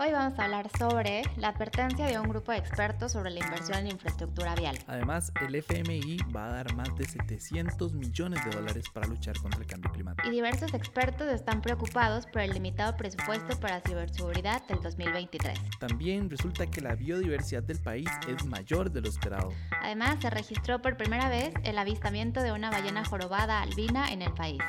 Hoy vamos a hablar sobre la advertencia de un grupo de expertos sobre la inversión en infraestructura vial. Además, el FMI va a dar más de 700 millones de dólares para luchar contra el cambio climático. Y diversos expertos están preocupados por el limitado presupuesto para ciberseguridad del 2023. También resulta que la biodiversidad del país es mayor de lo esperado. Además, se registró por primera vez el avistamiento de una ballena jorobada albina en el país.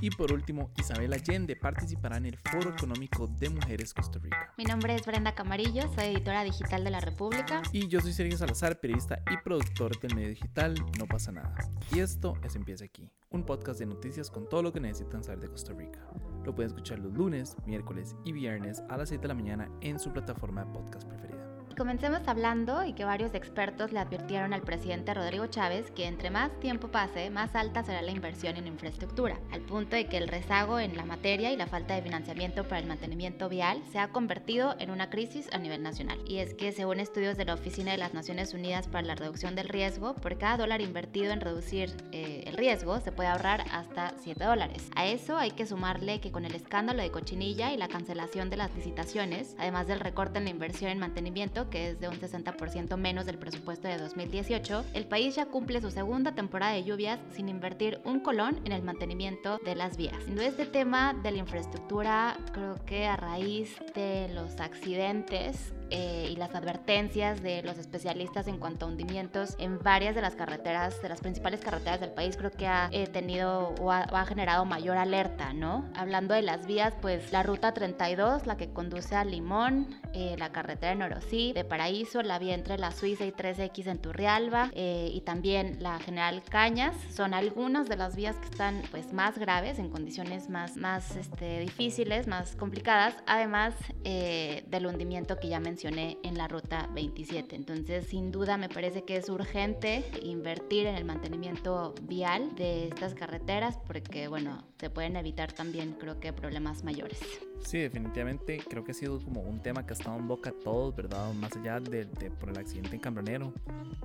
Y por último, Isabel Allende participará en el Foro Económico de Mujeres Costa Rica. Mi nombre es Brenda Camarillo, soy editora digital de La República. Y yo soy Sergio Salazar, periodista y productor del medio digital No pasa nada. Y esto es Empieza aquí, un podcast de noticias con todo lo que necesitan saber de Costa Rica. Lo pueden escuchar los lunes, miércoles y viernes a las 7 de la mañana en su plataforma de podcast preferida. Comencemos hablando y que varios expertos le advirtieron al presidente Rodrigo Chávez que entre más tiempo pase, más alta será la inversión en infraestructura, al punto de que el rezago en la materia y la falta de financiamiento para el mantenimiento vial se ha convertido en una crisis a nivel nacional. Y es que según estudios de la Oficina de las Naciones Unidas para la Reducción del Riesgo, por cada dólar invertido en reducir eh, el riesgo se puede ahorrar hasta 7 dólares. A eso hay que sumarle que con el escándalo de cochinilla y la cancelación de las licitaciones, además del recorte en la inversión en mantenimiento, que es de un 60% menos del presupuesto de 2018, el país ya cumple su segunda temporada de lluvias sin invertir un colón en el mantenimiento de las vías. Siendo este tema de la infraestructura, creo que a raíz de los accidentes eh, y las advertencias de los especialistas en cuanto a hundimientos en varias de las carreteras, de las principales carreteras del país, creo que ha eh, tenido o ha, generado mayor alerta, ¿no? Hablando de las vías, pues la ruta 32, la que conduce a Limón, eh, la carretera de Norosí, de Paraíso, la vía entre la Suiza y 3X en Turrialba y también la General Cañas, son algunas de las vías que están pues más graves, en condiciones más, más este, difíciles, más complicadas, además del hundimiento que ya mencioné en la ruta 27. Entonces, sin duda me parece que es urgente invertir en el mantenimiento vial de estas carreteras porque, bueno, se pueden evitar también, creo que, problemas mayores. Sí, definitivamente creo que ha sido como un tema que ha estado en boca a todos, ¿verdad? Más allá de, por el accidente en Cambronero,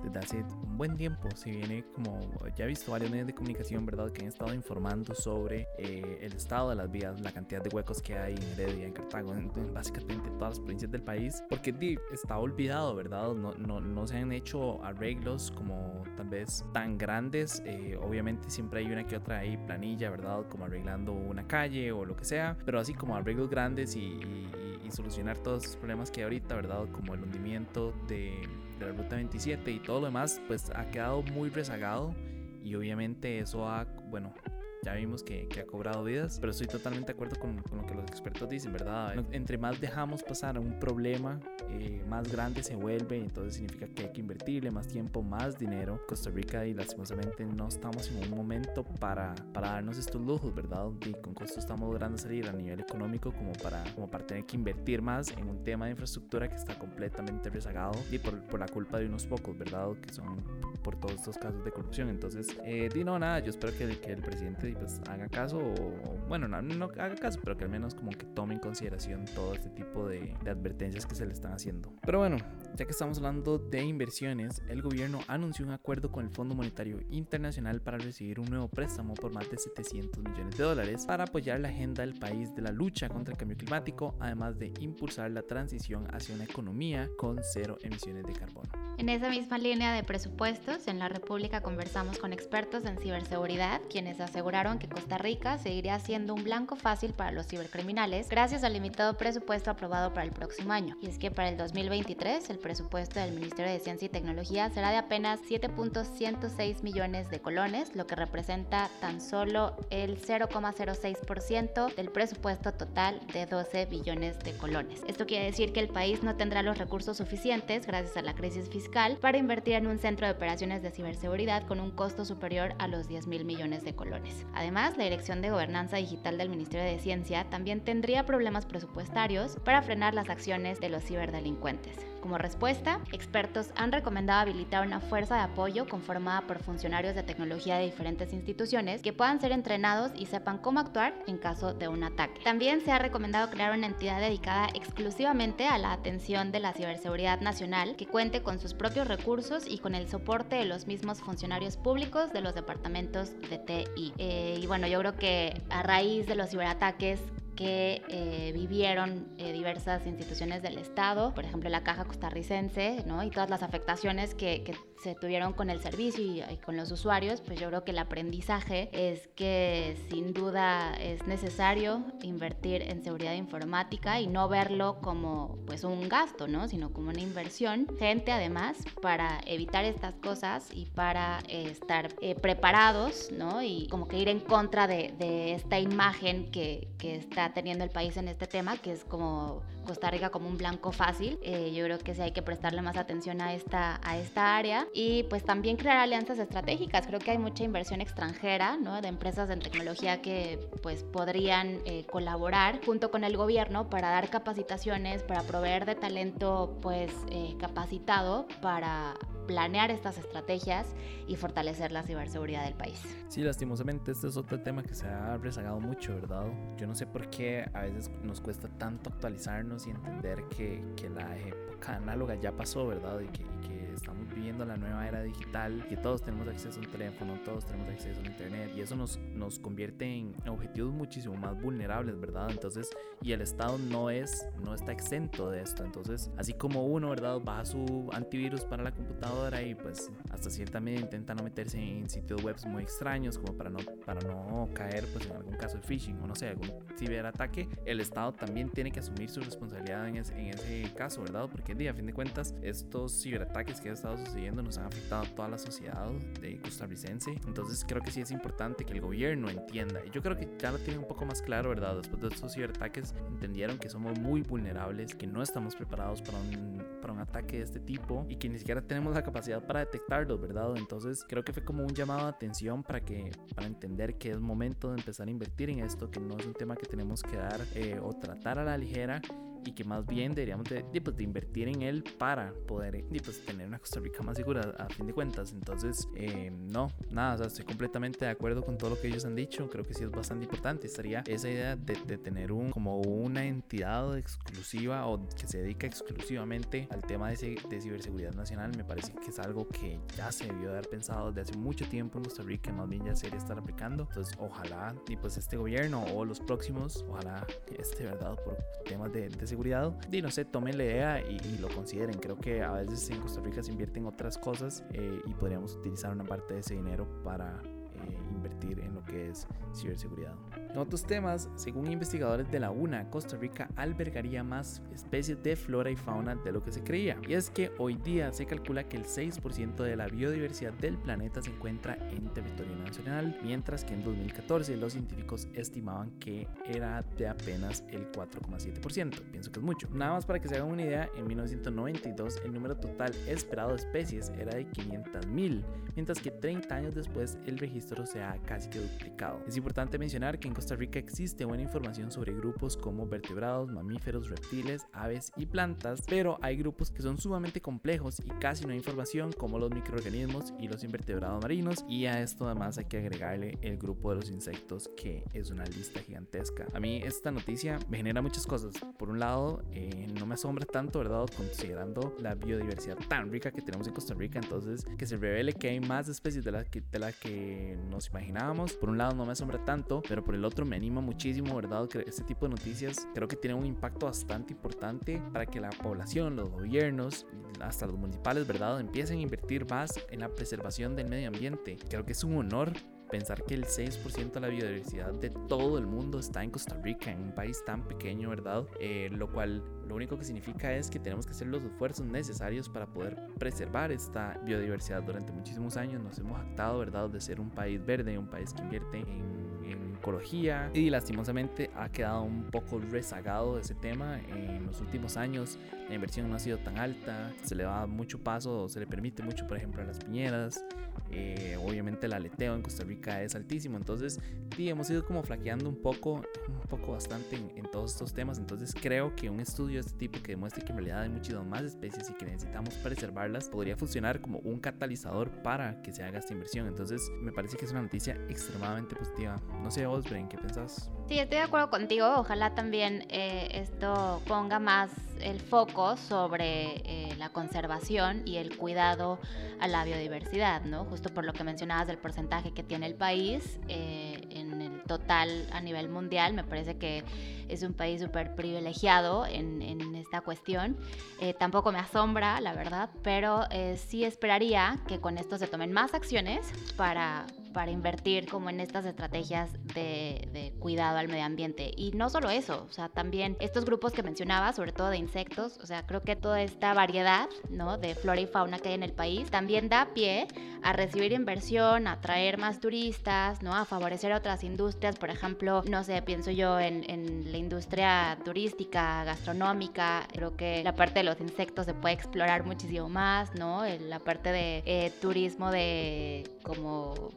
desde hace un buen tiempo se viene como, ya he visto varios medios de comunicación, ¿verdad? Que han estado informando sobre eh, el estado de las vías, la cantidad de huecos que hay en Heredia, en Cartago, en, básicamente todas las provincias del país, porque está olvidado, ¿verdad? No, no, no, se han hecho arreglos como tal vez tan grandes, eh, obviamente siempre hay una que otra ahí planilla, ¿verdad? Como arreglando una calle o lo que sea, pero así como arreglos grandes y, solucionar todos los problemas que hay ahorita, ¿verdad? Como el hundimiento de, de la ruta 27 y todo lo demás, pues ha quedado muy rezagado y obviamente eso ha, bueno, ya vimos que, que, ha cobrado vidas, pero estoy totalmente de acuerdo con, con, lo que los expertos dicen, ¿verdad? Entre más dejamos pasar un problema, eh, más grande se vuelve, entonces significa que hay que invertirle más tiempo, más dinero. Costa Rica y lastimosamente no estamos en un momento para, para darnos estos lujos, ¿verdad? Y con costo estamos logrando salir a nivel económico como para, como para tener que invertir más en un tema de infraestructura que está completamente rezagado y por, por la culpa de unos pocos, ¿verdad? Que son por todos estos casos de corrupción. Entonces, eh, di no, nada, yo espero que, que el presidente pues haga caso, o, bueno, no, no, haga caso, pero que al menos como que tome en consideración todo este tipo de, de advertencias que se le están haciendo. Pero bueno, ya que estamos hablando de inversiones, el gobierno anunció un acuerdo con el Fondo Monetario Internacional para recibir un nuevo préstamo por más de 700 millones de dólares para apoyar la agenda del país de la lucha contra el cambio climático, además de impulsar la transición hacia una economía con cero emisiones de carbono. En esa misma línea de presupuestos, en la República conversamos con expertos en ciberseguridad, quienes aseguraron que Costa Rica seguiría siendo un blanco fácil para los cibercriminales gracias al limitado presupuesto aprobado para el próximo año. Y es que para el 2023 el presupuesto del Ministerio de Ciencia y Tecnología será de apenas 7.106 millones de colones, lo que representa tan solo el 0,06% del presupuesto total de 12 billones de colones. Esto quiere decir que el país no tendrá los recursos suficientes gracias a la crisis fiscal para invertir en un centro de operaciones de ciberseguridad con un costo superior a los 10 mil millones de colones. Además, la Dirección de Gobernanza Digital del Ministerio de Ciencia también tendría problemas presupuestarios para frenar las acciones de los ciberdelincuentes. Como respuesta, expertos han recomendado habilitar una fuerza de apoyo conformada por funcionarios de tecnología de diferentes instituciones que puedan ser entrenados y sepan cómo actuar en caso de un ataque. También se ha recomendado crear una entidad dedicada exclusivamente a la atención de la ciberseguridad nacional que cuente con sus propios recursos y con el soporte de los mismos funcionarios públicos de los departamentos de TI. Eh, y bueno, yo creo que a raíz de los ciberataques que eh, vivieron eh, diversas instituciones del Estado, por ejemplo la Caja Costarricense, ¿no? y todas las afectaciones que, que se tuvieron con el servicio y, y, con los usuarios, pues yo creo que el aprendizaje es que sin duda es necesario invertir en seguridad informática y no verlo como pues un gasto, ¿no? sino como una inversión. Gente además para evitar estas cosas y para eh, estar eh, preparados, ¿no? Y como que ir en contra de, de esta imagen que, que, está teniendo el país en este tema, que es como Costa Rica como un blanco fácil. Eh, yo creo que sí hay que prestarle más atención a esta, a esta área y pues también crear alianzas estratégicas. Creo que hay mucha inversión extranjera, ¿no? De empresas de tecnología que pues podrían eh, colaborar junto con el gobierno para dar capacitaciones, para proveer de talento pues eh, capacitado para planear estas estrategias y fortalecer la ciberseguridad del país. Sí, lastimosamente este es otro tema que se ha rezagado mucho, ¿verdad? Yo no sé por qué a veces nos cuesta tanto actualizarnos y entender que, que la época análoga ya pasó, ¿verdad? Y que, y que estamos viviendo la nueva era digital, que todos tenemos acceso a un teléfono, todos tenemos acceso a internet y eso nos, nos convierte en objetivos muchísimo más vulnerables, ¿verdad? Entonces, y el Estado no es, no está exento de esto. Entonces, así como uno, ¿verdad? Baja su antivirus para la computadora y pues hasta cierta medida intenta no meterse en sitios web muy extraños como para no, para no caer pues en algún caso de phishing o no sé, algún ciberataque, el Estado también tiene que asumir su responsabilidad en ese, en ese caso, ¿verdad? Porque a fin de cuentas estos ciberataques que han estado sucediendo nos han afectado a toda la sociedad de costarricense. Entonces creo que sí es importante que el gobierno entienda. Y yo creo que ya lo tienen un poco más claro, ¿verdad? Después de estos ciberataques entendieron que somos muy vulnerables, que no estamos preparados para un, para un ataque de este tipo y que ni siquiera tenemos la capacidad para detectarlos, ¿verdad? Entonces creo que fue como un llamado de atención para que para entender que es momento de empezar a invertir en esto, que no es un tema que tenemos que dar eh, o tratar a la ligera y que más bien deberíamos de, de, pues, de invertir en él para poder de, pues, tener una Costa Rica más segura a fin de cuentas. Entonces, eh, no, nada, o sea, estoy completamente de acuerdo con todo lo que ellos han dicho. Creo que sí es bastante importante. Estaría esa idea de, de tener un como una entidad exclusiva o que se dedica exclusivamente al tema de, de, ciberseguridad nacional. Me parece que es algo que ya se debió haber pensado desde hace mucho tiempo en Costa Rica, más bien ya se estar aplicando. Entonces, ojalá, y pues este gobierno o los próximos, ojalá este, ¿verdad? Por temas de, de seguridad, y no sé, tomen la idea y, lo consideren. Creo que a veces en Costa Rica se invierte en otras cosas eh, y podríamos utilizar una parte de ese dinero para invertir en lo que es ciberseguridad. En otros temas, según investigadores de la UNA, Costa Rica albergaría más especies de flora y fauna de lo que se creía. Y es que hoy día se calcula que el 6% de la biodiversidad del planeta se encuentra en territorio nacional, mientras que en 2014 los científicos estimaban que era de apenas el 4,7%. Pienso que es mucho. Nada más para que se hagan una idea, en 1992 el número total esperado de especies era de 500.000, mientras que 30 años después el registro se ha casi que duplicado. Es importante mencionar que en Costa Rica existe buena información sobre grupos como vertebrados, mamíferos, reptiles, aves y plantas, pero hay grupos que son sumamente complejos y casi no hay información como los microorganismos y los invertebrados marinos y a esto además hay que agregarle el grupo de los insectos que es una lista gigantesca. A mí esta noticia me genera muchas cosas. Por un lado, eh, no me asombra tanto, ¿verdad? Considerando la biodiversidad tan rica que tenemos en Costa Rica, entonces que se revele que hay más especies de las que, de la que nos imaginábamos. Por un lado no me asombra tanto, pero por el otro me anima muchísimo, ¿verdad? Este tipo de noticias creo que tienen un impacto bastante importante para que la población, los gobiernos, hasta los municipales, ¿verdad? Empiecen a invertir más en la preservación del medio ambiente. Creo que es un honor pensar que el 6% de la biodiversidad de todo el mundo está en Costa Rica, en un país tan pequeño, ¿verdad? Eh, lo cual lo único que significa es que tenemos que hacer los esfuerzos necesarios para poder preservar esta biodiversidad. Durante muchísimos años nos hemos jactado, ¿verdad?, de ser un país verde, un país que invierte en, en ecología y lastimosamente ha quedado un poco rezagado ese tema. En los últimos años la inversión no ha sido tan alta, se le da mucho paso, se le permite mucho, por ejemplo, a las piñeras. Eh, obviamente el aleteo en Costa Rica es altísimo, entonces sí, hemos ido como flaqueando un poco, un poco bastante en, en, todos estos temas, entonces creo que un estudio de este tipo que demuestre que en realidad hay muchísimas más especies y que necesitamos preservarlas podría funcionar como un catalizador para que se haga esta inversión, entonces me parece que es una noticia extremadamente positiva. No sé vos, ¿qué pensás? Sí, estoy de acuerdo contigo, ojalá también eh, esto ponga más el foco sobre eh, la conservación y el cuidado a la biodiversidad, ¿no? Justo por lo que mencionabas del porcentaje que tiene el país eh, en el total a nivel mundial. Me parece que es un país súper privilegiado en, esta cuestión. Eh, tampoco me asombra, la verdad, pero eh, sí esperaría que con esto se tomen más acciones para, para invertir como en estas estrategias de, cuidado al medio ambiente. Y no solo eso, o sea, también estos grupos que mencionaba, sobre todo de insectos, o sea, creo que toda esta variedad, ¿no? De flora y fauna que hay en el país, también da pie a recibir inversión, a atraer más turistas, ¿no? A favorecer a otras industrias, por ejemplo, no sé, pienso yo en, en la industria turística, gastronómica, creo que la parte de los insectos se puede explorar muchísimo más, ¿no? La parte de eh, turismo de como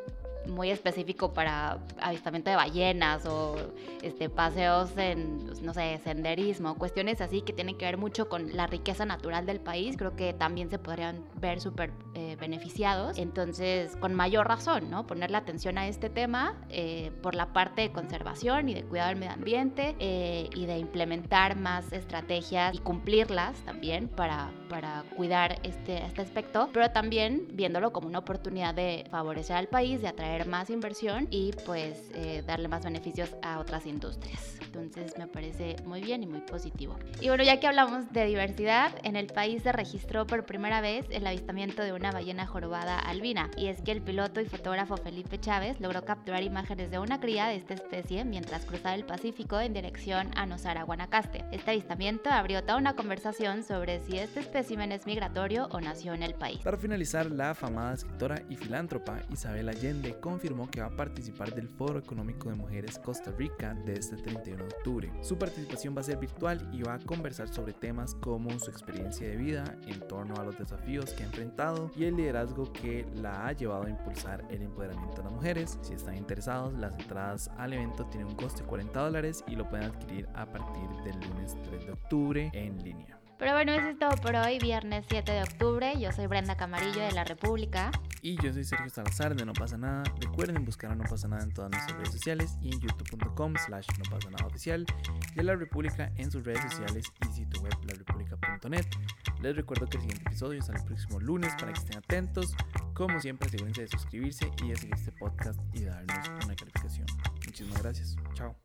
muy específico para avistamiento de ballenas o este, paseos en, pues, no sé, senderismo, cuestiones así que tienen que ver mucho con la riqueza natural del país, creo que también se podrían ver súper eh, beneficiados. Entonces, con mayor razón, ¿no? Ponerle atención a este tema eh, por la parte de conservación y de cuidado del medio ambiente eh, y de implementar más estrategias y cumplirlas también para, para cuidar este, este aspecto, pero también viéndolo como una oportunidad de favorecer al país, de atraer más inversión y pues eh, darle más beneficios a otras industrias. Entonces me parece muy bien y muy positivo. Y bueno, ya que hablamos de diversidad, en el país se registró por primera vez el avistamiento de una ballena jorobada albina. Y es que el piloto y fotógrafo Felipe Chávez logró capturar imágenes de una cría de esta especie mientras cruzaba el Pacífico en dirección a Nosara, Guanacaste. Este avistamiento abrió toda una conversación sobre si este espécimen es migratorio o nació en el país. Para finalizar, la afamada escritora y filántropa Isabel Allende confirmó que va a participar del Foro Económico de Mujeres Costa Rica de este 31 de octubre. Su participación va a ser virtual y va a conversar sobre temas como su experiencia de vida en torno a los desafíos que ha enfrentado y el liderazgo que la ha llevado a impulsar el empoderamiento de las mujeres. Si están interesados, las entradas al evento tienen un coste de 40 dólares y lo pueden adquirir a partir del lunes 3 de octubre en línea. Pero bueno, eso es todo por hoy, viernes 7 de octubre. Yo soy Brenda Camarillo de La República. Y yo soy Sergio Salazar de No Pasa Nada. Recuerden buscar a No Pasa Nada en todas nuestras redes sociales y en youtube.com slash no pasa nada oficial de La República en sus redes sociales y sitio web larepublica.net. Les recuerdo que el siguiente episodio sale el próximo lunes para que estén atentos. Como siempre, asegúrense de suscribirse y de seguir este podcast y darnos una calificación. Muchísimas gracias. Chao.